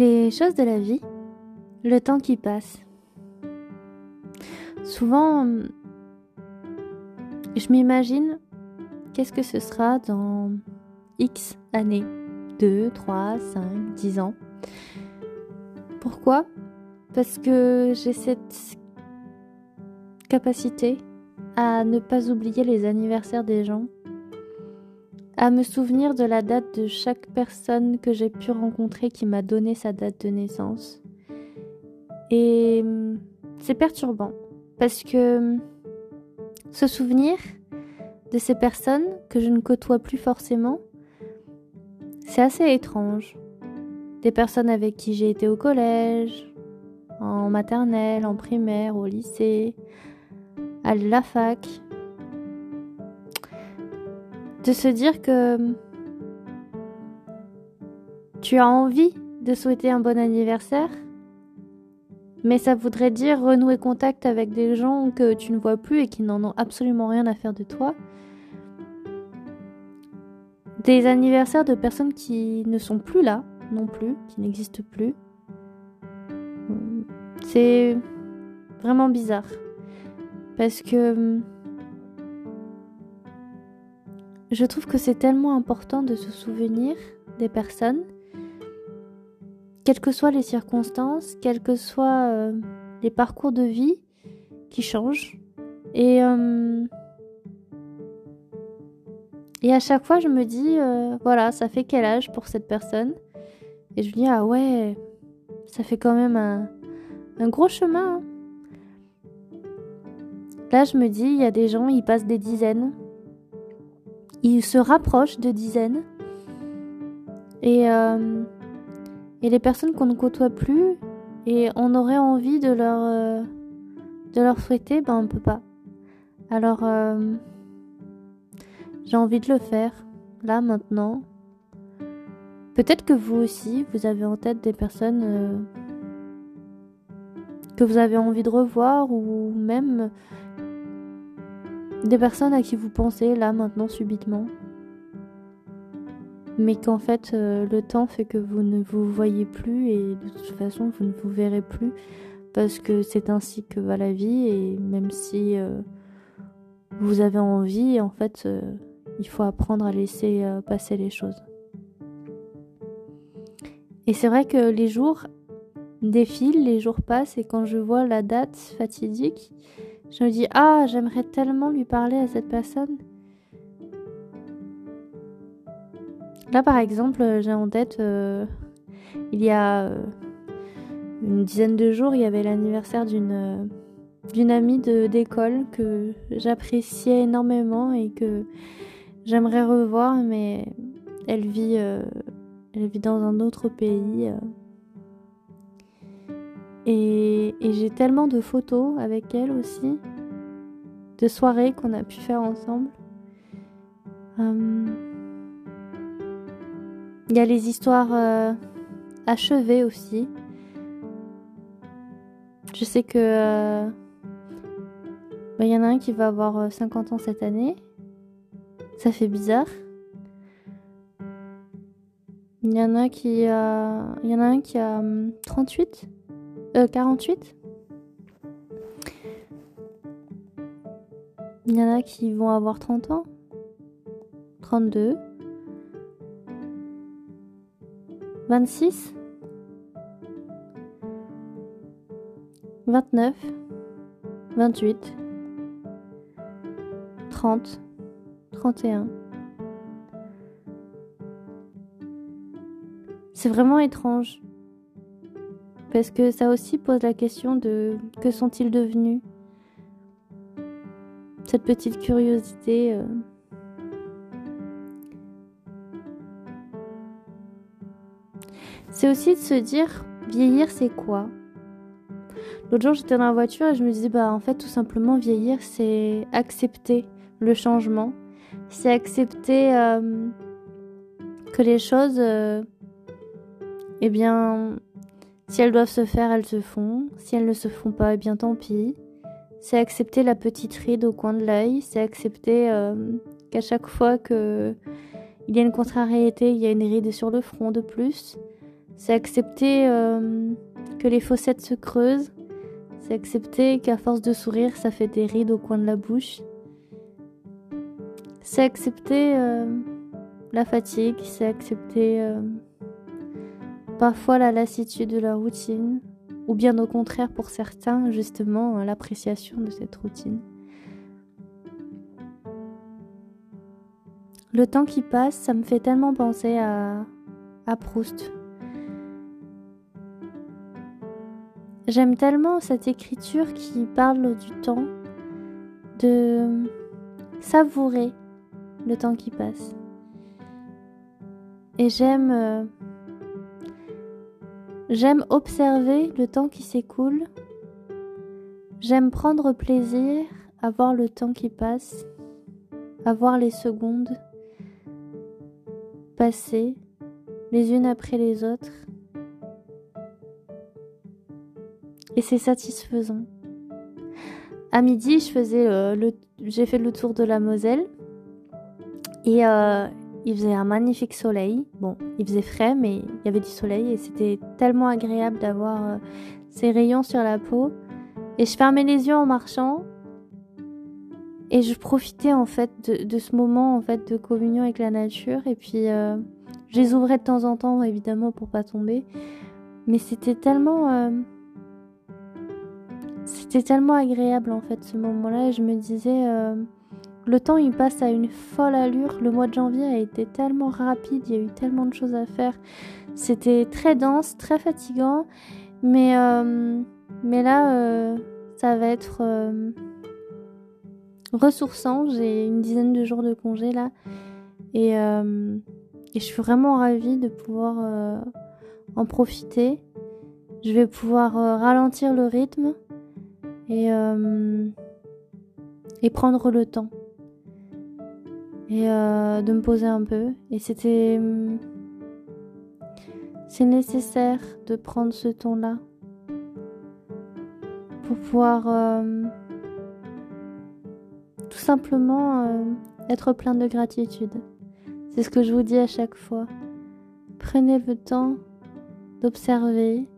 Les choses de la vie, le temps qui passe. Souvent, je m'imagine qu'est-ce que ce sera dans X années, 2, 3, 5, 10 ans. Pourquoi? Parce que j'ai cette capacité à ne pas oublier les anniversaires des gens à me souvenir de la date de chaque personne que j'ai pu rencontrer qui m'a donné sa date de naissance. Et hum, c'est perturbant parce que hum, se souvenir de ces personnes que je ne côtoie plus forcément, c'est assez étrange. Des personnes avec qui j'ai été au collège, en maternelle, en primaire, au lycée, à la fac, de se dire que tu as envie de souhaiter un bon anniversaire, mais ça voudrait dire renouer contact avec des gens que tu ne vois plus et qui n'en ont absolument rien à faire de toi. Des anniversaires de personnes qui ne sont plus là non plus, qui n'existent plus. C'est vraiment bizarre. Parce que je trouve que c'est tellement important de se souvenir des personnes, quelles que soient les circonstances, quels que soient euh, les parcours de vie qui changent. Et, euh, à chaque fois, je me dis, euh, voilà, ça fait quel âge pour cette personne? Et je me dis, ah ouais, ça fait quand même un, un gros chemin. Hein. Là, je me dis, il y a des gens, ils passent des dizaines, ils se rapprochent de dizaines. Et, euh, et les personnes qu'on ne côtoie plus, et on aurait envie de leur, euh, de leur souhaiter, ben on peut pas. Alors, euh, j'ai envie de le faire, là, maintenant. Peut-être que vous aussi, vous avez en tête des personnes que vous avez envie de revoir, ou même des personnes à qui vous pensez là maintenant subitement. Mais qu'en fait euh, le temps fait que vous ne vous voyez plus et de toute façon vous ne vous verrez plus parce que c'est ainsi que va la vie et même si euh, vous avez envie en fait euh, il faut apprendre à laisser passer les choses. Et c'est vrai que les jours défilent, les jours passent et quand je vois la date fatidique, je me dis, ah, j'aimerais tellement lui parler à cette personne. Là, par exemple, j'ai en tête, euh, il y a euh, une dizaine de jours, il y avait l'anniversaire d'une euh, d'une amie d'école que j'appréciais énormément et que j'aimerais revoir, mais elle vit, elle vit dans un autre pays. Et, j'ai tellement de photos avec elle aussi, de soirées qu'on a pu faire ensemble. Hum. Il y a les histoires euh, achevées aussi. Je sais que euh, bah, il y en a un qui va avoir 50 euh, ans cette année. Ça fait bizarre. Il y en a qui a, il y en a un qui a 38 hum, 48 Il y en a qui vont avoir 30 ans. 32 26 29 28 30 31 C'est vraiment étrange parce que ça aussi pose la question de que sont-ils devenus? Cette petite curiosité. Euh. C'est aussi de se dire, vieillir c'est quoi? L'autre jour j'étais dans la voiture et je me disais, bah en fait tout simplement vieillir c'est accepter le changement. C'est accepter euh, que les choses, euh, eh bien, si elles doivent se faire, elles se font. Si elles ne se font pas, eh bien tant pis. C'est accepter la petite ride au coin de l'œil. C'est accepter euh, qu'à chaque fois que il y a une contrariété, il y a une ride sur le front de plus. C'est accepter euh, que les fossettes se creusent. C'est accepter qu'à force de sourire, ça fait des rides au coin de la bouche. C'est accepter euh, la fatigue, c'est accepter parfois la lassitude de la routine, ou bien au contraire pour certains, justement, l'appréciation de cette routine. Le temps qui passe, ça me fait tellement penser à, à Proust. J'aime tellement cette écriture qui parle du temps, de savourer le temps qui passe. Et j'aime euh, j'aime observer le temps qui s'écoule. J'aime prendre plaisir à voir le temps qui passe, à voir les secondes passer les unes après les autres. Et c'est satisfaisant. À midi, le, j'ai fait le tour de la Moselle et euh, il faisait un magnifique soleil. Bon, il faisait frais, mais il y avait du soleil et c'était tellement agréable d'avoir euh, ces rayons sur la peau. Et je fermais les yeux en marchant et je profitais en fait de, ce moment en fait de communion avec la nature. Et puis euh, je les ouvrais de temps en temps évidemment pour pas tomber. Mais c'était tellement c'était tellement agréable en fait ce moment-là. Et je me disais le temps il passe à une folle allure. Le mois de janvier a été tellement rapide, il y a eu tellement de choses à faire. C'était très dense, très fatigant. Mais, euh, mais là, euh, ça va être euh, ressourçant. J'ai une dizaine de jours de congé là. Et, je suis vraiment ravie de pouvoir en profiter. Je vais pouvoir ralentir le rythme et prendre le temps et euh, de me poser un peu. Et c'était... Hum, c'est nécessaire de prendre ce temps-là pour pouvoir euh, tout simplement euh, être plein de gratitude. C'est ce que je vous dis à chaque fois. Prenez le temps d'observer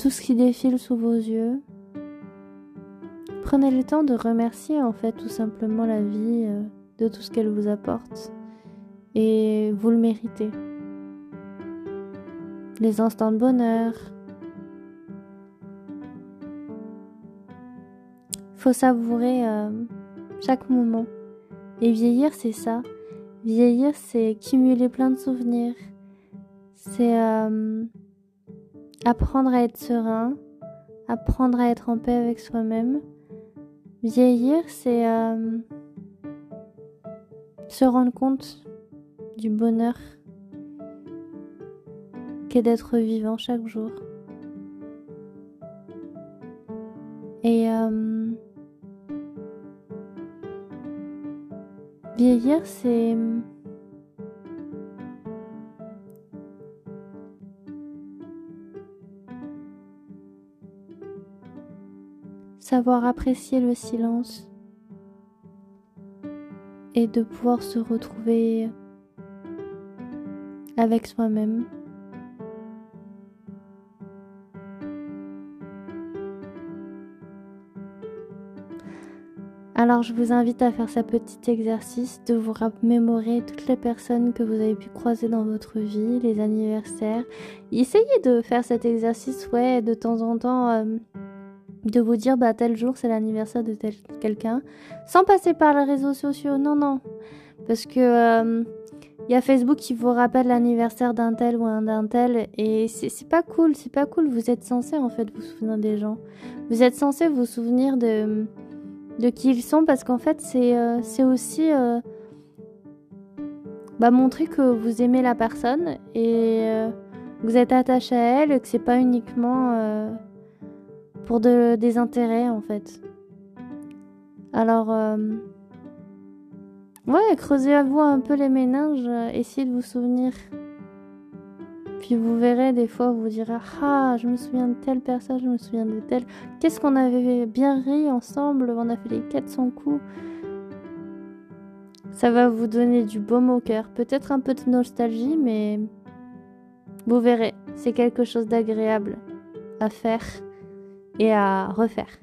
tout ce qui défile sous vos yeux. Prenez le temps de remercier en fait tout simplement la vie de tout ce qu'elle vous apporte. Et vous le méritez. Les instants de bonheur. Faut savourer euh, chaque moment. Et vieillir, c'est ça. Vieillir, c'est cumuler plein de souvenirs. C'est euh, apprendre à être serein, apprendre à être en paix avec soi-même. Vieillir, c'est euh, se rendre compte du bonheur qu'est d'être vivant chaque jour. Et euh, vieillir, c'est savoir apprécier le silence et de pouvoir se retrouver avec soi-même. Alors je vous invite à faire ce petit exercice de vous remémorer toutes les personnes que vous avez pu croiser dans votre vie, les anniversaires. Essayez de faire cet exercice, ouais, de temps en temps. Euh, de vous dire bah tel jour c'est l'anniversaire de tel quelqu'un sans passer par les réseaux sociaux. Non non. Parce que il euh, y a Facebook qui vous rappelle l'anniversaire d'un tel ou un d'un tel et c'est pas cool c'est pas cool. Vous êtes censé en fait vous souvenir des gens. Vous êtes censé vous souvenir de de qui ils sont parce qu'en fait c'est euh, c'est aussi euh, bah, montrer que vous aimez la personne et vous êtes attaché à elle que c'est pas uniquement pour de, des intérêts en fait. Alors, euh, ouais, creusez à vous un peu les méninges, euh, essayez de vous souvenir. Puis vous verrez, des fois, vous direz Ah, je me souviens de telle personne, je me souviens de telle. Qu'est-ce qu'on avait bien ri ensemble On a fait les 400 coups. Ça va vous donner du baume au cœur. Peut-être un peu de nostalgie, mais Vous verrez, c'est quelque chose d'agréable à faire et à refaire.